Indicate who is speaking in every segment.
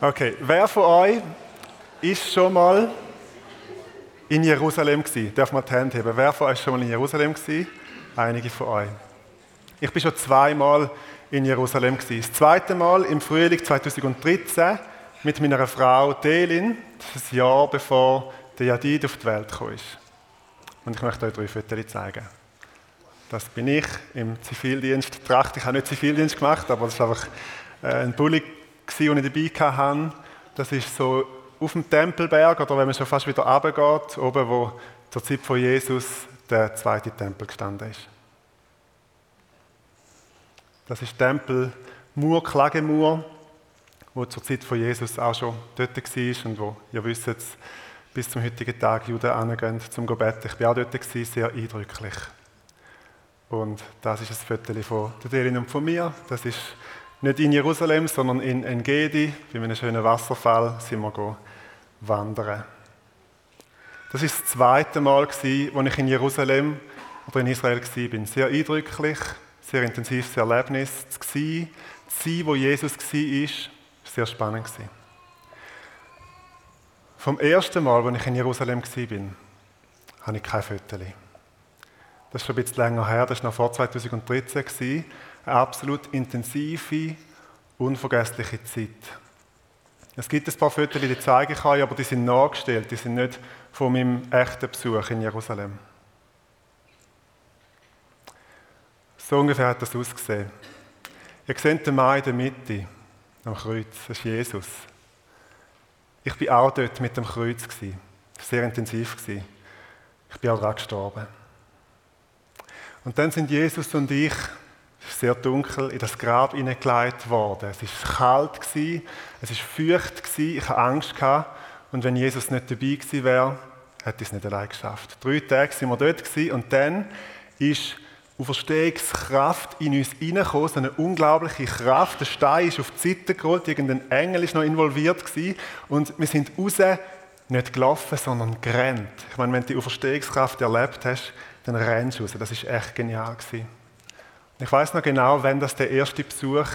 Speaker 1: Okay, wer von euch ist schon mal in Jerusalem gewesen? Darf man die Hand heben? Wer von euch ist schon mal in Jerusalem gewesen? Einige von euch. Ich bin schon zweimal in Jerusalem gewesen. Das zweite Mal im Frühling 2013 mit meiner Frau Delin, das ist ein Jahr bevor der Jadid auf die Welt kam. Und ich möchte euch drei Fotos zeigen. Das bin ich im Zivildienst. Tracht. Ich habe nicht Zivildienst gemacht, aber das war einfach äh, ein Bulli, den ich dabei hatte. Das ist so auf dem Tempelberg, oder wenn man schon fast wieder runtergeht, oben, wo zur Zeit von Jesus der zweite Tempel gestanden ist. Das ist Tempel Mur, Klagemur, wo zur Zeit von Jesus auch schon dort war und wo, ihr wisst, bis zum heutigen Tag Juden angehen zum Gebet. Ich war auch dort, sehr eindrücklich. Und das ist ein Foto von der Delin und von mir. Das ist nicht in Jerusalem, sondern in Engedi. Bei einem schönen Wasserfall sind wir wandern. Das ist das zweite Mal, als ich in Jerusalem oder in Israel war. Sehr eindrücklich, sehr intensives Erlebnis. Zu sein, wo Jesus war, war sehr spannend. Vom ersten Mal, als ich in Jerusalem war, habe ich kein Foto. Das ist schon ein bisschen länger her, das war noch vor 2013. Eine absolut intensive, unvergessliche Zeit. Es gibt ein paar Fotos, die zeige ich euch, aber die sind nachgestellt, die sind nicht von meinem echten Besuch in Jerusalem. So ungefähr hat das ausgesehen. Ihr seht den Mann in der Mitte, am Kreuz, das ist Jesus. Ich war auch dort mit dem Kreuz. Sehr intensiv. Ich bin auch daran gestorben. Und dann sind Jesus und ich, sehr dunkel, in das Grab hineingelegt worden. Es war kalt, es war feucht, ich hatte Angst. Und wenn Jesus nicht dabei gewesen wäre, hätte ich es nicht allein geschafft. Drei Tage waren wir dort und dann ist Auferstehungskraft in uns hineingekommen, so eine unglaubliche Kraft. Der Stein ist auf die Seite gerollt, irgendein Engel ist noch involviert gewesen, und wir sind raus, nicht gelaufen, sondern gerannt. Ich meine, wenn du die Auferstehungskraft erlebt hast, dann rennst du raus. Das ist echt genial gewesen. Ich weiß noch genau, wann das der erste Besuch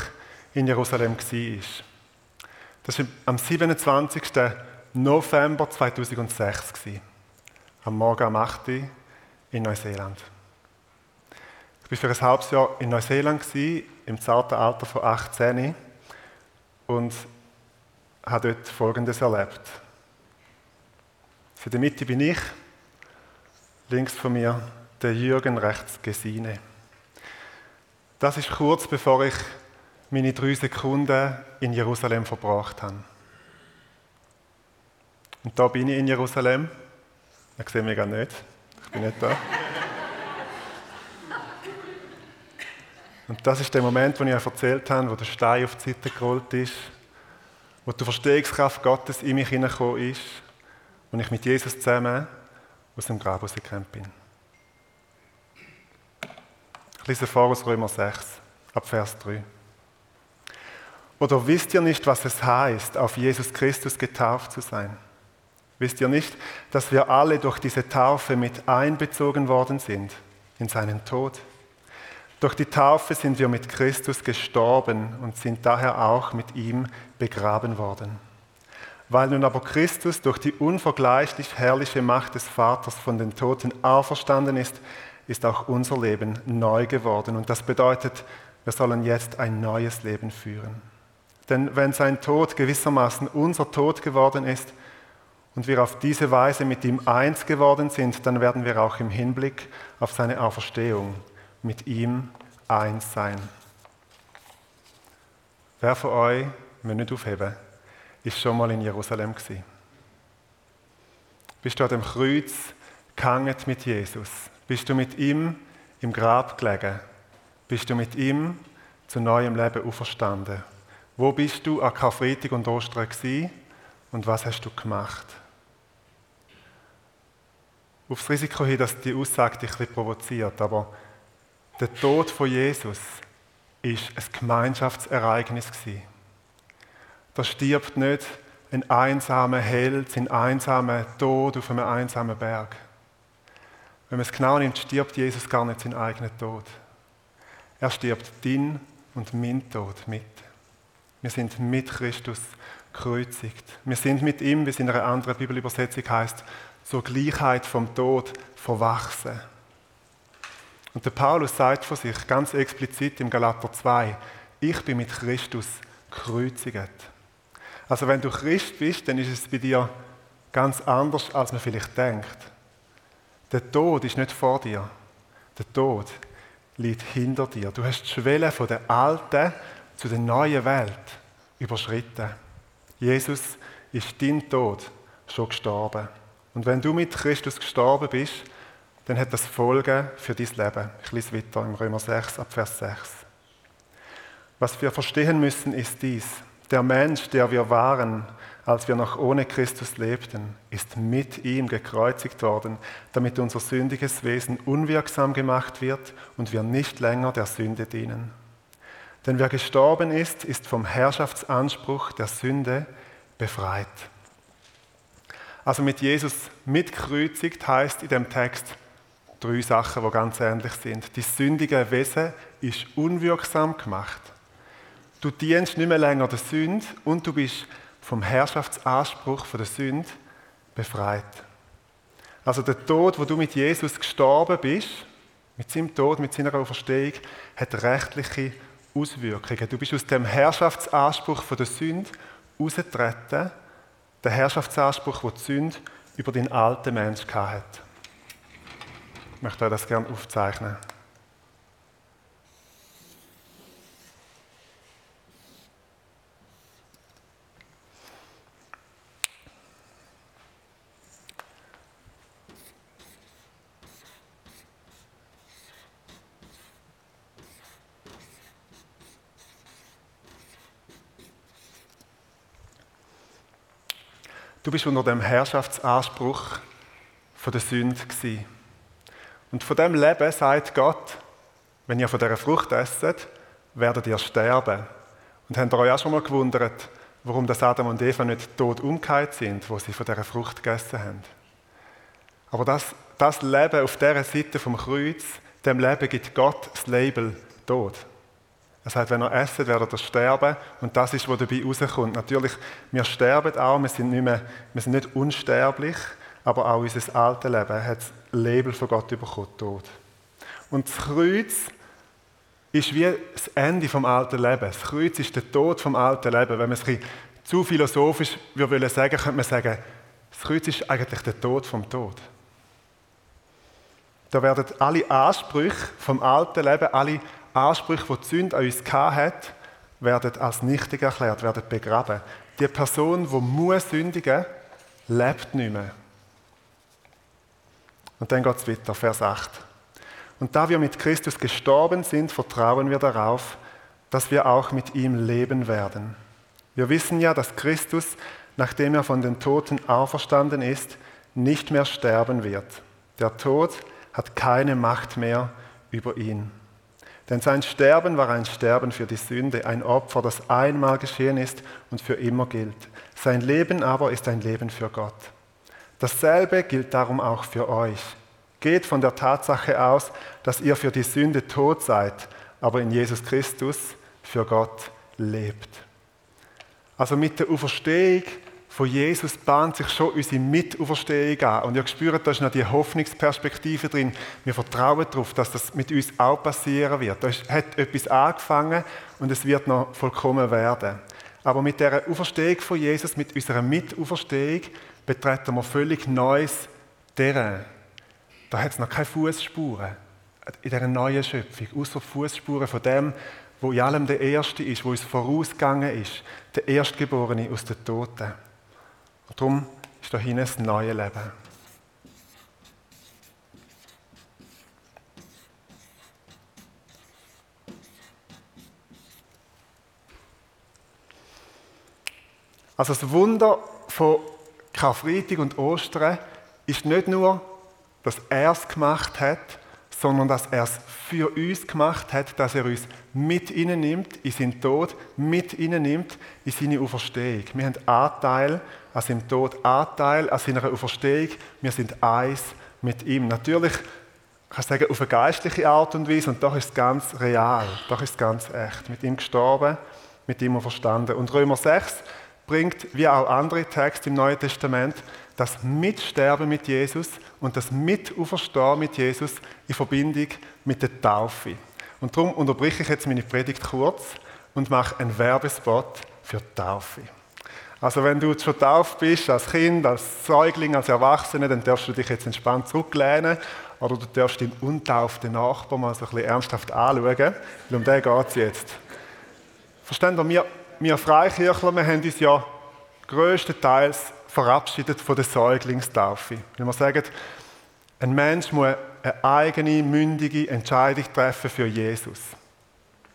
Speaker 1: in Jerusalem war. Das war am 27. November 2006 am Morgen um 8 Uhr in Neuseeland. Ich war für ein halbes Jahr in Neuseeland, im zarten Alter von 18 und habe dort Folgendes erlebt. In der Mitte bin ich, links von mir der Jürgen, rechts Gesine. Das ist kurz bevor ich meine drei Sekunden in Jerusalem verbracht habe. Und da bin ich in Jerusalem. Ich sehe mich gar nicht. Ich bin nicht da. Und das ist der Moment, wo ich euch erzählt habe, wo der Stein auf die Seite gerollt ist, wo die Verstehungskraft Gottes in mich hineingekommen ist und ich mit Jesus zusammen aus dem Grab rausgekommen bin. Ich lese vor aus Römer 6, ab Vers 3. Oder wisst ihr nicht, was es heißt, auf Jesus Christus getauft zu sein? Wisst ihr nicht, dass wir alle durch diese Taufe mit einbezogen worden sind in seinen Tod? Durch die Taufe sind wir mit Christus gestorben und sind daher auch mit ihm begraben worden. Weil nun aber Christus durch die unvergleichlich herrliche Macht des Vaters von den Toten auferstanden ist, ist auch unser Leben neu geworden. Und das bedeutet, wir sollen jetzt ein neues Leben führen. Denn wenn sein Tod gewissermaßen unser Tod geworden ist und wir auf diese Weise mit ihm eins geworden sind, dann werden wir auch im Hinblick auf seine Auferstehung mit ihm eins sein. Wer von euch, wir nicht aufheben, ist schon mal in Jerusalem gewesen? Bist du an dem Kreuz gehangen mit Jesus? Bist du mit ihm im Grab gelegen? Bist du mit ihm zu neuem Leben auferstanden? Wo bist du an Karfreitag und Ostern gewesen und was hast du gemacht? Aufs Risiko hin, dass die Aussage dich ein provoziert, aber der Tod von Jesus ist ein Gemeinschaftsereignis Da stirbt nicht ein einsamer Held, ein einsamer Tod auf einem einsamen Berg. Wenn man es genau nimmt, stirbt Jesus gar nicht seinen eigenen Tod. Er stirbt din und mein Tod mit. Wir sind mit Christus gekreuzigt. Wir sind mit ihm, wie es in einer anderen Bibelübersetzung heißt, zur Gleichheit vom Tod verwachsen. Und der Paulus sagt von sich ganz explizit im Galater 2, ich bin mit Christus gekreuzigt. Also wenn du Christ bist, dann ist es bei dir ganz anders, als man vielleicht denkt. Der Tod ist nicht vor dir. Der Tod liegt hinter dir. Du hast die Schwelle von der alten zu der neuen Welt überschritten. Jesus ist dein Tod schon gestorben. Und wenn du mit Christus gestorben bist, dann hat das Folgen für dein Leben. Ich lese weiter im Römer 6 ab Vers 6. Was wir verstehen müssen, ist dies. Der Mensch, der wir waren, als wir noch ohne Christus lebten, ist mit ihm gekreuzigt worden, damit unser sündiges Wesen unwirksam gemacht wird und wir nicht länger der Sünde dienen. Denn wer gestorben ist, ist vom Herrschaftsanspruch der Sünde befreit. Also mit Jesus mitkreuzigt heißt in dem Text drei Sachen, die ganz ähnlich sind. Die sündige Wesen ist unwirksam gemacht. Du dienst nicht mehr länger der Sünde und du bist vom Herrschaftsanspruch von der Sünde befreit. Also der Tod, wo du mit Jesus gestorben bist, mit seinem Tod, mit seiner Auferstehung, hat rechtliche Auswirkungen. Du bist aus dem Herrschaftsanspruch von der Sünde ausgetreten, der Herrschaftsanspruch, den die Sünde über den alten Mensch hatte. Ich möchte euch das gerne aufzeichnen. Du bist unter dem Herrschaftsanspruch von der Sünde gewesen. Und von dem Leben sagt Gott, wenn ihr von dieser Frucht esset, werdet ihr sterben. Und habt ihr euch auch schon mal gewundert, warum das Adam und Eva nicht tot umgekehrt sind, wo sie von dieser Frucht gegessen haben? Aber das, das Leben auf dieser Seite vom Kreuz, dem Leben gibt Gott das Label Tod. Er sagt, wenn ihr esset, werdet ihr sterben. Und das ist, was dabei rauskommt. Natürlich, wir sterben auch, wir sind nicht, mehr, wir sind nicht unsterblich, aber auch unser altes Leben hat das Label von Gott bekommen, Tod. Und das Kreuz ist wie das Ende vom alten Leben. Das Kreuz ist der Tod vom alten Leben. Wenn man es zu philosophisch würde sagen, könnte man sagen, das Kreuz ist eigentlich der Tod vom Tod. Da werden alle Ansprüche vom alten Leben, alle Ansprüche, die die Sünde an uns hat, werden als nichtig erklärt, werden begraben. Die Person, die muss sündigen, lebt nicht mehr. Und dann geht es weiter, Vers 8. Und da wir mit Christus gestorben sind, vertrauen wir darauf, dass wir auch mit ihm leben werden. Wir wissen ja, dass Christus, nachdem er von den Toten auferstanden ist, nicht mehr sterben wird. Der Tod hat keine Macht mehr über ihn. Denn sein Sterben war ein Sterben für die Sünde, ein Opfer, das einmal geschehen ist und für immer gilt. Sein Leben aber ist ein Leben für Gott. Dasselbe gilt darum auch für euch. Geht von der Tatsache aus, dass ihr für die Sünde tot seid, aber in Jesus Christus für Gott lebt. Also mit der Auferstehung von Jesus bahnt sich schon unsere Mitauferstehung an. Und ihr spürt, da ist noch die Hoffnungsperspektive drin. Wir vertrauen darauf, dass das mit uns auch passieren wird. Da hat etwas angefangen und es wird noch vollkommen werden. Aber mit der Auferstehung von Jesus, mit unserer Mitauferstehung, betreten wir völlig neues Terrain. Da hat es noch keine Fußspuren in dieser neuen Schöpfung, außer Fußspuren von dem, wo in allem der Erste ist, wo uns vorausgegangen ist, der Erstgeborene aus den Toten. Und darum ist da hinten das neue Leben. Also das Wunder von Karfreitag und Ostern ist nicht nur, dass er es gemacht hat, sondern dass er es für uns gemacht hat, dass er uns mit ihnen nimmt, in seinen Tod, mit ihnen nimmt, in seine Auferstehung. Wir haben Anteil an seinem Tod, Anteil an seiner Auferstehung. Wir sind eins mit ihm. Natürlich kann ich sagen, auf eine geistliche Art und Weise, und doch ist es ganz real, doch ist es ganz echt. Mit ihm gestorben, mit ihm verstanden. Und Römer 6, bringt, wie auch andere Texte im Neuen Testament, das Mitsterben mit Jesus und das Mitauferstehen mit Jesus in Verbindung mit der Taufe. Und darum unterbreche ich jetzt meine Predigt kurz und mache einen Werbespot für die Taufe. Also wenn du schon tauft bist, als Kind, als Säugling, als Erwachsener, dann darfst du dich jetzt entspannt zurücklehnen oder du darfst den untauften Nachbarn mal so ein bisschen ernsthaft anschauen, weil um den geht es jetzt. Verstehen wir, wir Freikirchler, wir haben uns ja größtenteils verabschiedet von der Säuglingstaufe. Wenn wir sagen, ein Mensch muss eine eigene, mündige Entscheidung treffen für Jesus.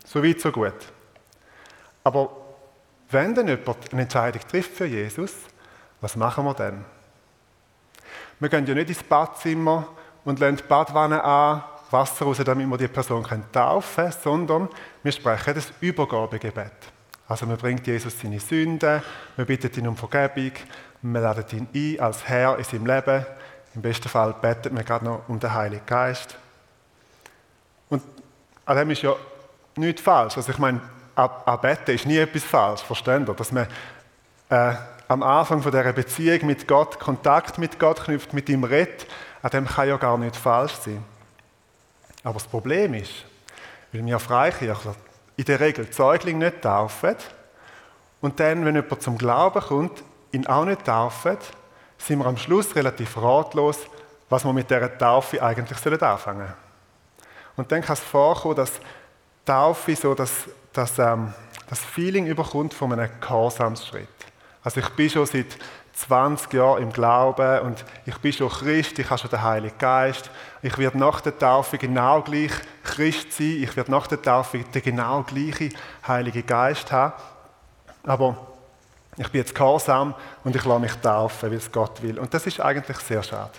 Speaker 1: So weit, so gut. Aber wenn dann jemand eine Entscheidung trifft für Jesus, was machen wir dann? Wir gehen ja nicht ins Badzimmer und lassen die Badwanne an, Wasser raus, damit wir die Person taufen können, sondern wir sprechen das Übergabegebet. Also man bringt Jesus seine Sünden, wir bitten ihn um Vergebung, wir laden ihn ein als Herr in seinem Leben. Im besten Fall betet man gerade noch um den Heiligen Geist. Und an dem ist ja nichts falsch. Also ich meine, an Betten ist nie etwas falsch, versteht ihr? Dass man äh, am Anfang von dieser Beziehung mit Gott Kontakt mit Gott knüpft, mit ihm redet, an dem kann ja gar nicht falsch sein. Aber das Problem ist, weil wir Freikirchler in der Regel die Säugling nicht taufen und dann, wenn jemand zum Glauben kommt, ihn auch nicht taufen, sind wir am Schluss relativ ratlos, was wir mit dieser Taufe eigentlich anfangen sollen. Und dann kann es vorkommen, dass Taufe so das, das, ähm, das Feeling überkommt von einem Gehorsamsschritt. Also ich bin schon seit 20 Jahren im Glauben und ich bin schon Christ, ich habe schon den Heiligen Geist. Ich werde nach der Taufe genau gleich Christ sein, ich werde nach der Taufe den genau gleichen Heiligen Geist haben. Aber ich bin jetzt gehorsam und ich lasse mich taufen, weil es Gott will. Und das ist eigentlich sehr schade.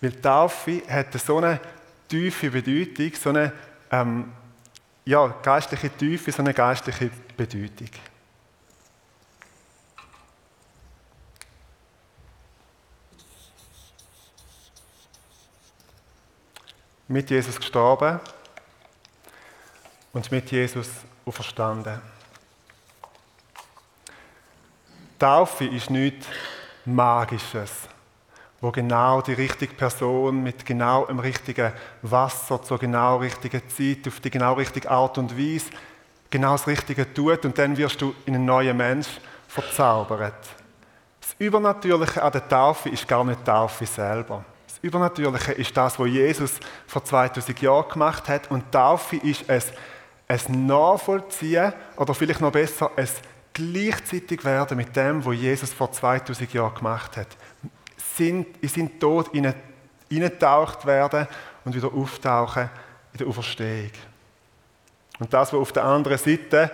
Speaker 1: Weil Taufe hat so eine tiefe Bedeutung, so eine ähm, ja, geistliche Tiefe, so eine geistliche Bedeutung. mit Jesus gestorben und mit Jesus auferstanden. Taufe ist nichts Magisches, wo genau die richtige Person mit genau dem richtigen Wasser zur genau richtigen Zeit, auf die genau richtige Art und Weise genau das Richtige tut und dann wirst du in einen neuen Mensch verzaubert. Das Übernatürliche an der Taufe ist gar nicht die Taufe selber. Übernatürliche ist das, was Jesus vor 2000 Jahren gemacht hat. Und Taufe ist es, ein Nachvollziehen oder vielleicht noch besser, es gleichzeitig werden mit dem, was Jesus vor 2000 Jahren gemacht hat. Sind, in seinen Tod eingetaucht werden und wieder auftauchen in der Auferstehung. Und das, was auf der anderen Seite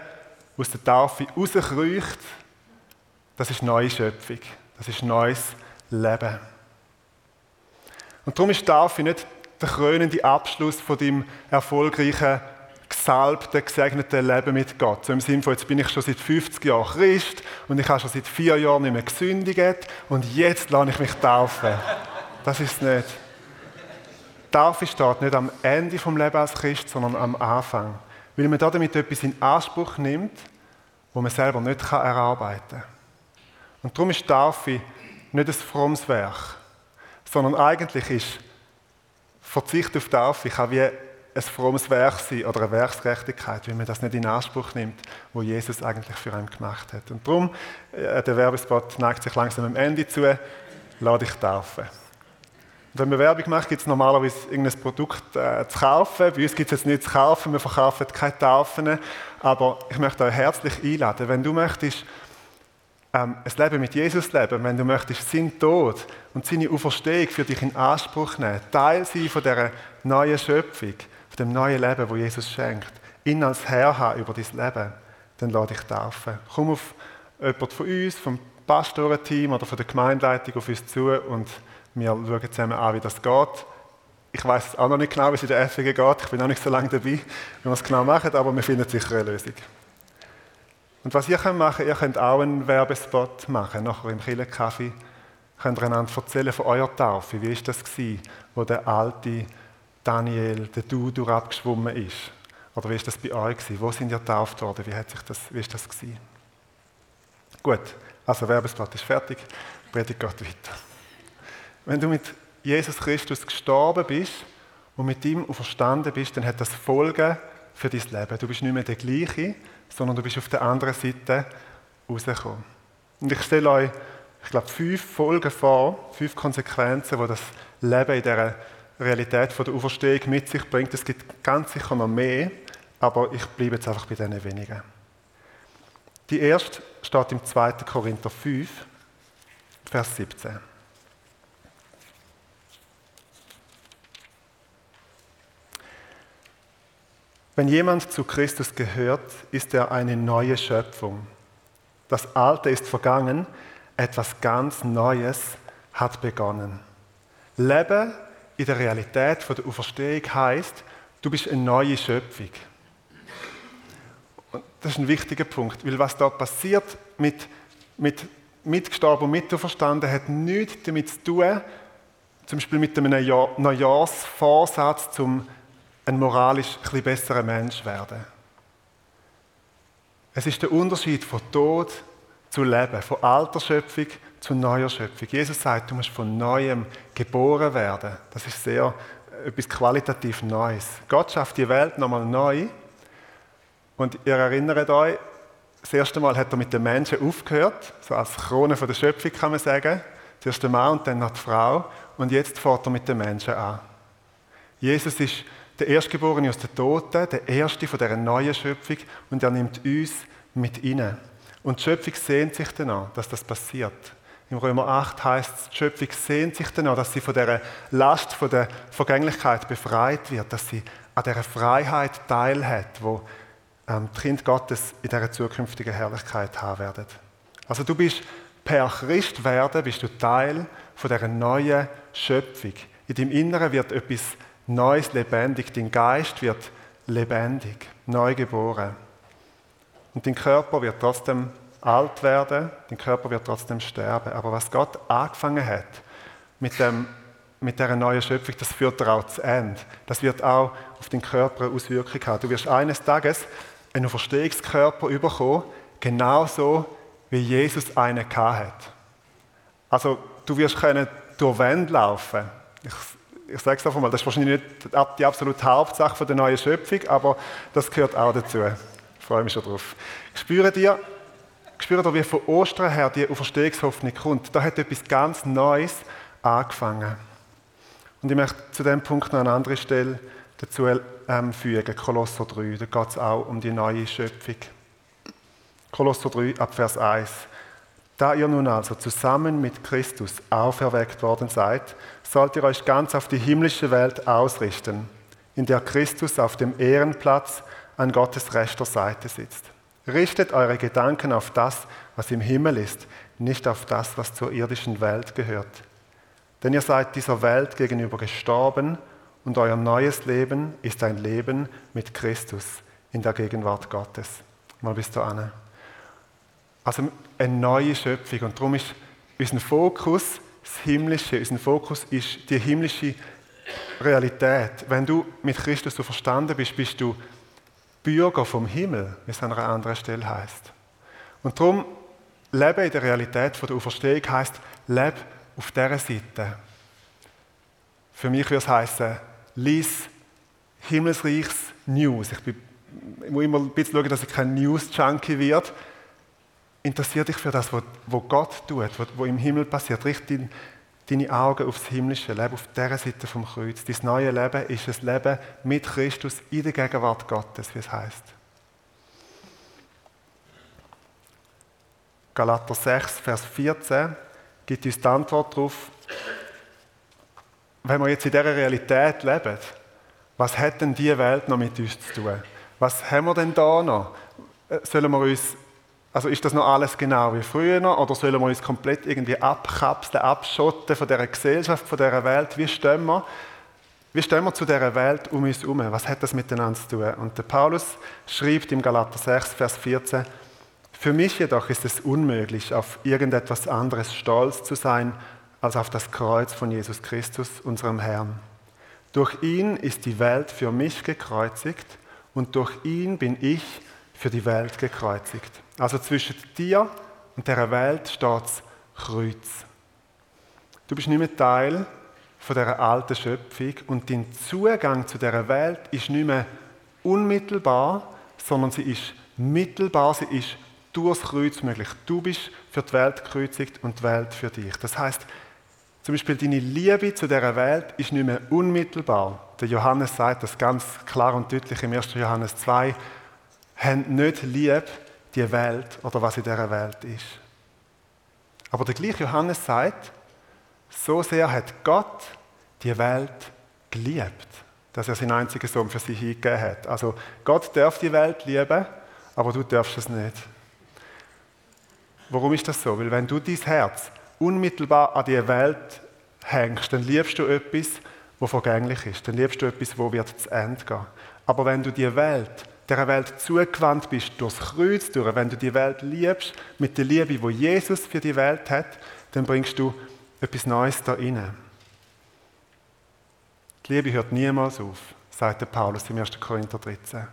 Speaker 1: aus der Taufe rauskreucht, das ist neue Schöpfung. Das ist neues Leben. Und darum ist Taufe nicht der krönende Abschluss von deinem erfolgreichen, gesalbten, gesegneten Leben mit Gott. So im Sinne von, jetzt bin ich schon seit 50 Jahren Christ und ich habe schon seit vier Jahren nicht mehr gesündigt und jetzt lasse ich mich taufen. Das ist es nicht. Taufe steht nicht am Ende vom Leben als Christ, sondern am Anfang. Weil man damit etwas in Anspruch nimmt, wo man selber nicht erarbeiten kann. Und darum ist Taufe nicht ein frommes Werk, sondern eigentlich ist Verzicht auf Taufe kann wie ein frommes Werk sein oder eine Werksgerechtigkeit, wenn man das nicht in Anspruch nimmt, wo Jesus eigentlich für einen gemacht hat. Und darum, äh, der Werbespot neigt sich langsam am Ende zu, lade dich taufen. Und wenn man Werbung macht, gibt es normalerweise irgendein Produkt äh, zu kaufen. Bei uns gibt es jetzt nichts zu kaufen, wir verkaufen keine Taufen. Aber ich möchte euch herzlich einladen, wenn du möchtest, ähm, ein Leben mit Jesus leben, wenn du möchtest, seinen Tod und seine Auferstehung für dich in Anspruch nehmen, Teil sein von dieser neuen Schöpfung, dem neuen Leben, wo Jesus schenkt, ihn als Herr haben über dein Leben, dann lade dich taufen. Komm auf jemand von uns, vom Pastorenteam oder von der Gemeindeleitung auf uns zu und wir schauen zusammen an, wie das geht. Ich weiß auch noch nicht genau, wie es in der FWG geht. Ich bin noch nicht so lange dabei, wie wir es genau machen, aber wir finden sicher eine Lösung. Und was ihr könnt machen, ihr könnt auch einen Werbespot machen, nachher im Killenkaffee. Könnt ihr einander erzählen von eurer Taufe. Wie war das gewesen, wo der alte Daniel, der Du, durchabgeschwommen ist? Oder wie war das bei euch gewesen? Wo sind ihr getauft worden? Wie, hat sich das, wie ist das gewesen? Gut, also Werbespot ist fertig, Predigt geht weiter. Wenn du mit Jesus Christus gestorben bist und mit ihm auferstanden bist, dann hat das Folgen für dein Leben. Du bist nicht mehr der gleiche, sondern du bist auf der anderen Seite rausgekommen. Und ich stelle euch, ich glaube, fünf Folgen vor, fünf Konsequenzen, die das Leben in dieser Realität von der Auferstehung mit sich bringt. Es gibt ganz sicher noch mehr, aber ich bleibe jetzt einfach bei diesen wenigen. Die erste steht im 2. Korinther 5, Vers 17. Wenn jemand zu Christus gehört, ist er eine neue Schöpfung. Das Alte ist vergangen, etwas ganz Neues hat begonnen. Leben in der Realität der Auferstehung heißt, du bist eine neue Schöpfung. Und das ist ein wichtiger Punkt, weil was da passiert mit, mit mitgestorben und mitverstanden hat nichts damit zu tun, zum Beispiel mit einem Neujahrsvorsatz, um ein moralisch ein besserer Mensch werden. Es ist der Unterschied von Tod zu Leben, von alter Schöpfung zu neuer Schöpfung. Jesus sagt, du musst von Neuem geboren werden. Das ist sehr äh, etwas qualitativ Neues. Gott schafft die Welt nochmal neu. Und ihr erinnert euch, das erste Mal hat er mit den Menschen aufgehört, so als Krone von der Schöpfung kann man sagen. Zuerst der Mann und dann noch die Frau. Und jetzt fährt er mit den Menschen an. Jesus ist der Erstgeborene aus den Toten, der Erste von dieser neuen Schöpfung und er nimmt uns mit inne. Und die Schöpfung sehnt sich danach, dass das passiert. Im Römer 8 heißt es, die Schöpfung sehnt sich danach, dass sie von der Last von der Vergänglichkeit befreit wird, dass sie an dieser Freiheit teilhat, wo ähm, die Kinder Gottes in dieser zukünftigen Herrlichkeit haben werden. Also du bist per Christ werden, bist du Teil von dieser neuen Schöpfung. In deinem Inneren wird etwas Neues lebendig. Dein Geist wird lebendig, neu geboren. Und dein Körper wird trotzdem alt werden, dein Körper wird trotzdem sterben. Aber was Gott angefangen hat mit, dem, mit dieser neuen Schöpfung, das führt er auch zu Ende. Das wird auch auf den Körper Auswirkungen haben. Du wirst eines Tages einen Verstehungskörper bekommen, genauso wie Jesus einen hat. Also du wirst können durch Wände laufen. Ich ich sage es einfach mal, das ist wahrscheinlich nicht die absolute Hauptsache der neuen Schöpfung, aber das gehört auch dazu. Ich freue mich schon drauf. Spüren dir, spüren dir, wie von Ostern her die Auferstehungshoffnung kommt. Da hat etwas ganz Neues angefangen. Und ich möchte zu dem Punkt noch eine andere Stelle dazu ähm, fügen, Kolosser 3. Da geht es auch um die neue Schöpfung. Kolosser 3, ab Vers 1. Da ihr nun also zusammen mit Christus auferweckt worden seid, sollt ihr euch ganz auf die himmlische Welt ausrichten, in der Christus auf dem Ehrenplatz an Gottes rechter Seite sitzt. Richtet eure Gedanken auf das, was im Himmel ist, nicht auf das, was zur irdischen Welt gehört. Denn ihr seid dieser Welt gegenüber gestorben und euer neues Leben ist ein Leben mit Christus in der Gegenwart Gottes. Mal bis zu Anne. Also eine neue Schöpfung. Und darum ist unser Fokus das Himmlische. Unser Fokus ist die himmlische Realität. Wenn du mit Christus so verstanden bist, bist du Bürger vom Himmel, wie es an einer anderen Stelle heißt. Und darum, Leben in der Realität von der Auferstehung heißt, lebe auf dieser Seite. Für mich würde es heißen, lies Himmelsreichs News. Ich, bin, ich muss immer ein bisschen schauen, dass ich kein News-Junkie werde. Interessier dich für das, was Gott tut, was im Himmel passiert. Richte deine Augen aufs himmlische Leben, auf dieser Seite vom Kreuz. Dein neue Leben ist ein Leben mit Christus in der Gegenwart Gottes, wie es heißt. Galater 6, Vers 14 gibt uns die Antwort darauf, wenn wir jetzt in dieser Realität leben, was hat denn diese Welt noch mit uns zu tun? Was haben wir denn da noch? Äh, sollen wir uns also ist das noch alles genau wie früher oder sollen wir uns komplett irgendwie abkapseln, abschotten von dieser Gesellschaft, von dieser Welt? Wie stehen wir? Wie stehen wir zu dieser Welt um uns herum? Was hat das miteinander zu tun? Und der Paulus schreibt im Galater 6, Vers 14, für mich jedoch ist es unmöglich, auf irgendetwas anderes stolz zu sein, als auf das Kreuz von Jesus Christus, unserem Herrn. Durch ihn ist die Welt für mich gekreuzigt und durch ihn bin ich für die Welt gekreuzigt. Also zwischen dir und dieser Welt steht das Kreuz. Du bist nicht mehr Teil von dieser alten Schöpfung und dein Zugang zu dieser Welt ist nicht mehr unmittelbar, sondern sie ist mittelbar, sie ist durchs Kreuz möglich. Du bist für die Welt gekreuzigt und die Welt für dich. Das heißt, zum Beispiel deine Liebe zu dieser Welt ist nicht mehr unmittelbar. Der Johannes sagt das ganz klar und deutlich im 1. Johannes 2. Habt nicht lieb die Welt oder was in dieser Welt ist. Aber der gleiche Johannes sagt, so sehr hat Gott die Welt geliebt, dass er seinen einzigen Sohn für sie hingegeben hat. Also Gott darf die Welt lieben, aber du darfst es nicht. Warum ist das so? Weil wenn du dein Herz unmittelbar an die Welt hängst, dann liebst du etwas, wo vergänglich ist. Dann liebst du etwas, wo wird zu Ende gehen. Aber wenn du die Welt, der Welt zugewandt bist, durchs Kreuz durch, wenn du die Welt liebst, mit der Liebe, wo Jesus für die Welt hat, dann bringst du etwas Neues da rein. Die Liebe hört niemals auf, sagt Paulus im 1. Korinther 13.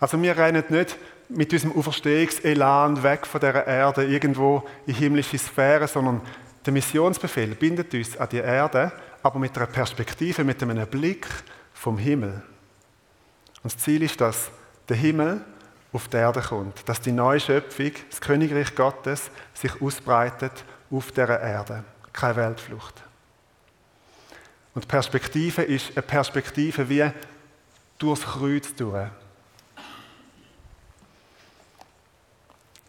Speaker 1: Also wir rennen nicht mit unserem Auferstehungselan weg von der Erde irgendwo in himmlische Sphären, sondern der Missionsbefehl bindet uns an die Erde, aber mit einer Perspektive, mit einem Blick vom Himmel. Und das Ziel ist, dass der Himmel auf die Erde kommt, dass die neue Schöpfung, das Königreich Gottes, sich ausbreitet auf der Erde. Keine Weltflucht. Und Perspektive ist eine Perspektive wie durchs Kreuz durch.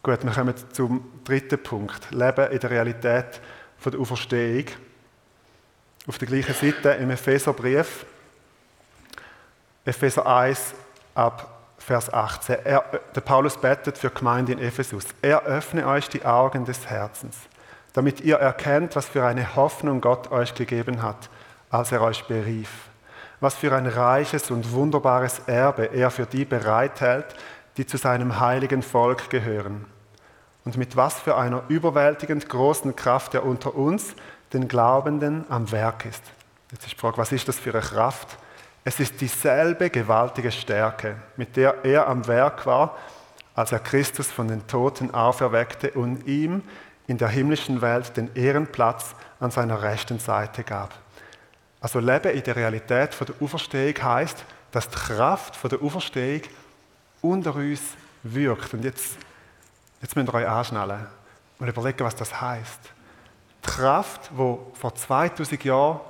Speaker 1: Gut, wir kommen zum dritten Punkt. Leben in der Realität von der Auferstehung. Auf der gleichen Seite im Epheserbrief, Epheser 1 ab Vers 18. Er, der Paulus betet für Gemeinde in Ephesus. Er öffne euch die Augen des Herzens, damit ihr erkennt, was für eine Hoffnung Gott euch gegeben hat, als er euch berief. Was für ein reiches und wunderbares Erbe er für die bereithält, die zu seinem heiligen Volk gehören und mit was für einer überwältigend großen Kraft er unter uns, den Glaubenden, am Werk ist. Jetzt ist die Frage, was ist das für eine Kraft? Es ist dieselbe gewaltige Stärke, mit der er am Werk war, als er Christus von den Toten auferweckte und ihm in der himmlischen Welt den Ehrenplatz an seiner rechten Seite gab. Also Leben in der Realität von der Auferstehung heißt, dass die Kraft von der Auferstehung unter uns wirkt. Und jetzt Jetzt müsst ihr euch anschnallen und überlegen, was das heißt. Die Kraft, die vor 2000 Jahren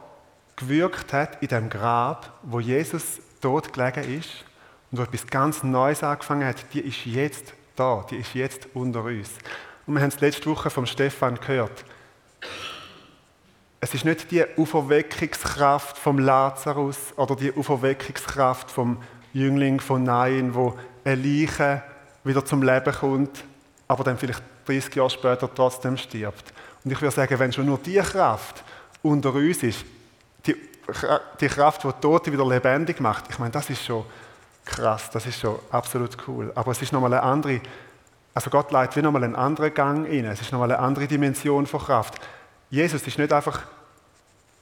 Speaker 1: gewirkt hat in dem Grab, wo Jesus tot gelegen ist und wo etwas ganz Neues angefangen hat, die ist jetzt da, die ist jetzt unter uns. Und wir haben es letzte Woche vom Stefan gehört. Es ist nicht die Auferweckungskraft vom Lazarus oder die Auferweckungskraft vom Jüngling von Nain, wo eine Leiche wieder zum Leben kommt aber dann vielleicht 30 Jahre später trotzdem stirbt. Und ich würde sagen, wenn schon nur die Kraft unter uns ist, die, die Kraft, die Tote wieder lebendig macht, ich meine, das ist schon krass, das ist schon absolut cool. Aber es ist nochmal eine andere, also Gott leitet wie nochmal einen anderen Gang rein, es ist nochmal eine andere Dimension von Kraft. Jesus ist nicht einfach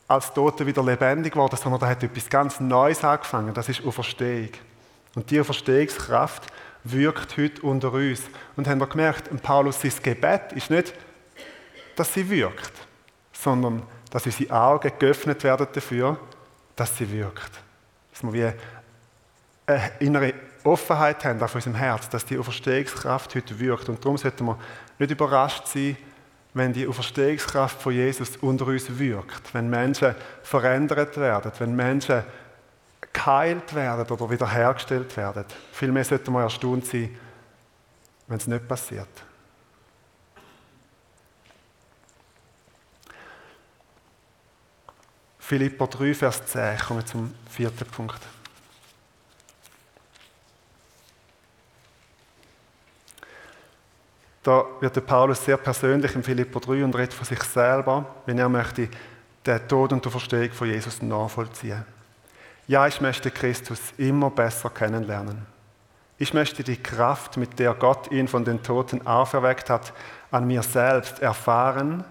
Speaker 1: als Tote wieder lebendig geworden, sondern er hat etwas ganz Neues angefangen, das ist Auferstehung. Und die Auferstehungskraft, wirkt heute unter uns. Und haben wir gemerkt, Paulus Gebet ist nicht, dass sie wirkt, sondern dass unsere Augen geöffnet werden dafür, dass sie wirkt. Dass wir wie eine innere Offenheit haben auf unserem Herz, dass die Auferstehungskraft heute wirkt. Und darum sollten wir nicht überrascht sein, wenn die Auferstehungskraft von Jesus unter uns wirkt, wenn Menschen verändert werden, wenn Menschen geheilt werden oder wiederhergestellt werden. Vielmehr sollten wir erstaunt sein, wenn es nicht passiert. Philippa 3, Vers 10, ich komme zum vierten Punkt. Da wird der Paulus sehr persönlich in Philippa 3 und redet von sich selber, wenn er möchte den Tod und die Verstehung von Jesus nachvollziehen. Ja, ich möchte Christus immer besser kennenlernen. Ich möchte die Kraft, mit der Gott ihn von den Toten auferweckt hat, an mir selbst erfahren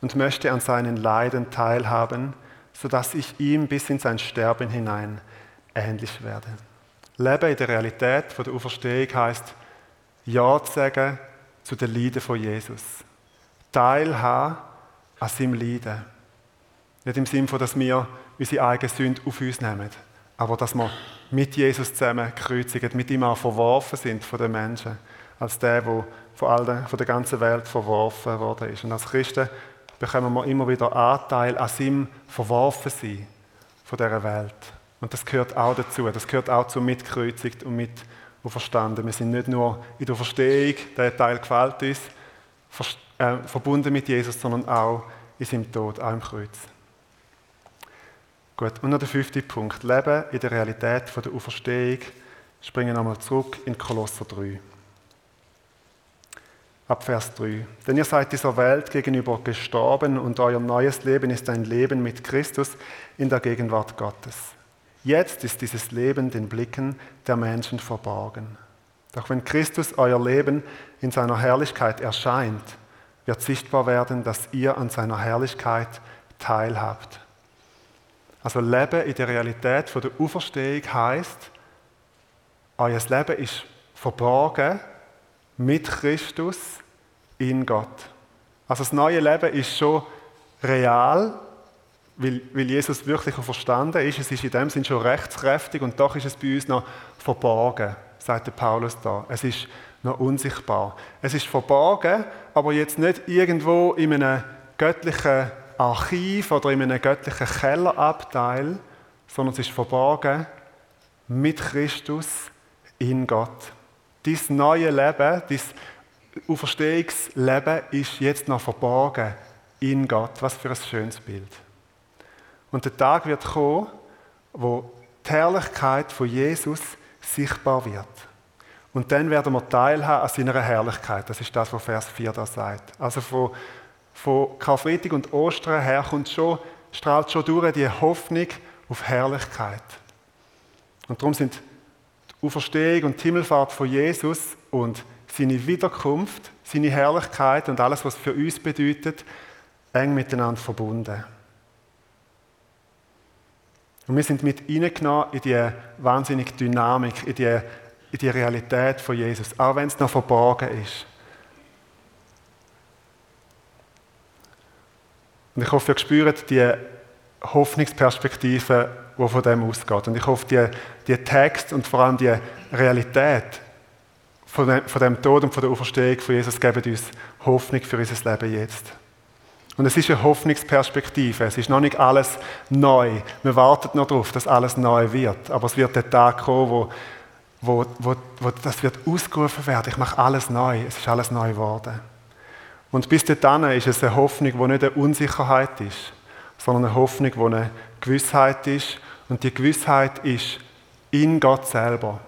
Speaker 1: und möchte an seinen Leiden teilhaben, sodass ich ihm bis in sein Sterben hinein ähnlich werde. Leben in der Realität von der Auferstehung heißt Ja zu sagen zu den Leiden von Jesus. Teilhaben an seinem Leiden. Nicht im Sinne dass wir unsere eigene Sünde auf uns nehmen, aber dass wir mit Jesus zusammen gekreuzigt, mit ihm auch verworfen sind von den Menschen, als der, der von, allen, von der ganzen Welt verworfen worden ist. Und als Christen bekommen wir immer wieder Anteil an seinem Verworfensein von dieser Welt. Und das gehört auch dazu. Das gehört auch zum Mitkreuzigt und mit verstanden. Wir sind nicht nur in der Verstehung, der Teil gefällt uns, äh, verbunden mit Jesus, sondern auch in seinem Tod, auch im Kreuz. Gut, und noch der fünfte Punkt. Leben in der Realität von der Auferstehung. Springen nochmal zurück in Kolosser 3. Ab Vers 3. Denn ihr seid dieser Welt gegenüber gestorben und euer neues Leben ist ein Leben mit Christus in der Gegenwart Gottes. Jetzt ist dieses Leben den Blicken der Menschen verborgen. Doch wenn Christus euer Leben in seiner Herrlichkeit erscheint, wird sichtbar werden, dass ihr an seiner Herrlichkeit teilhabt. Also Leben in der Realität von der Auferstehung heißt, euer Leben ist verborgen mit Christus in Gott. Also das neue Leben ist schon real, weil, weil Jesus wirklich verstanden ist. Es ist in dem Sinn schon rechtskräftig und doch ist es bei uns noch verborgen, sagt der Paulus da. Es ist noch unsichtbar. Es ist verborgen, aber jetzt nicht irgendwo in einem göttlichen Archiv oder in einem göttlichen Kellerabteil, sondern es ist verborgen mit Christus in Gott. Dies neue Leben, dies Auferstehungsleben ist jetzt noch verborgen in Gott. Was für ein schönes Bild. Und der Tag wird kommen, wo die Herrlichkeit von Jesus sichtbar wird. Und dann werden wir teilhaben an seiner Herrlichkeit. Das ist das, was Vers 4 da sagt. Also von von Karfreitag und Ostern her kommt schon, strahlt schon durch die Hoffnung auf Herrlichkeit. Und darum sind Auferstehung und Himmelfahrt von Jesus und seine Wiederkunft, seine Herrlichkeit und alles, was für uns bedeutet, eng miteinander verbunden. Und wir sind mit hineingenommen in die wahnsinnige Dynamik, in die, in die Realität von Jesus, auch wenn es noch verborgen ist. Und ich hoffe, ihr spürt die Hoffnungsperspektive, die von dem ausgeht. Und ich hoffe, die, die Text und vor allem die Realität von dem, von dem Tod und von der Auferstehung von Jesus geben uns Hoffnung für unser Leben jetzt. Und es ist eine Hoffnungsperspektive. Es ist noch nicht alles neu. Wir warten noch darauf, dass alles neu wird. Aber es wird der Tag kommen, wo, wo, wo, wo das wird ausgerufen werden. Ich mache alles neu. Es ist alles neu geworden. Und bis dahin ist es eine Hoffnung, die nicht eine Unsicherheit ist, sondern eine Hoffnung, die eine Gewissheit ist. Und die Gewissheit ist in Gott selber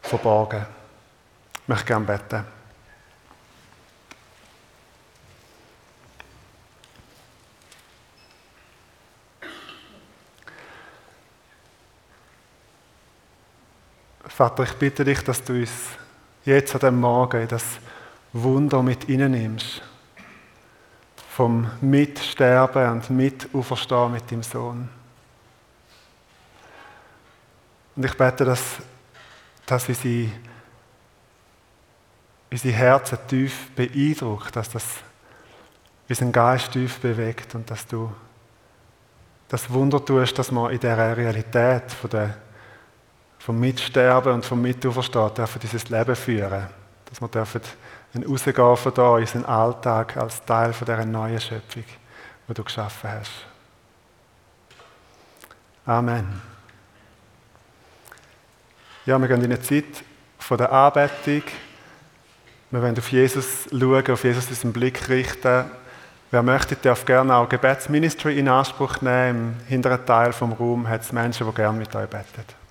Speaker 1: verborgen. Ich möchte gerne beten. Vater, ich bitte dich, dass du uns jetzt an dem Morgen das Wunder mit nimmst. Vom Mitsterben und Mitauferstehen mit dem Sohn. Und ich bete, dass, dass unsere, unsere Herzen tief beeindruckt, dass das unseren Geist tief bewegt und dass du das Wunder tust, dass wir in dieser Realität von der, vom Mitsterben und vom Mitauferstehen dürfen dieses Leben führen. Dass wir dürfen ein Rausgehen von da unseren Alltag als Teil von dieser neuen Schöpfung, die du geschaffen hast. Amen. Ja, wir gehen in eine Zeit von der Anbetung. Wir wollen auf Jesus schauen, auf Jesus unseren Blick richten. Wer möchte, darf gerne auch Gebetsministry in Anspruch nehmen. Im hinteren Teil vom Raum hat es Menschen, die gerne mit euch beten.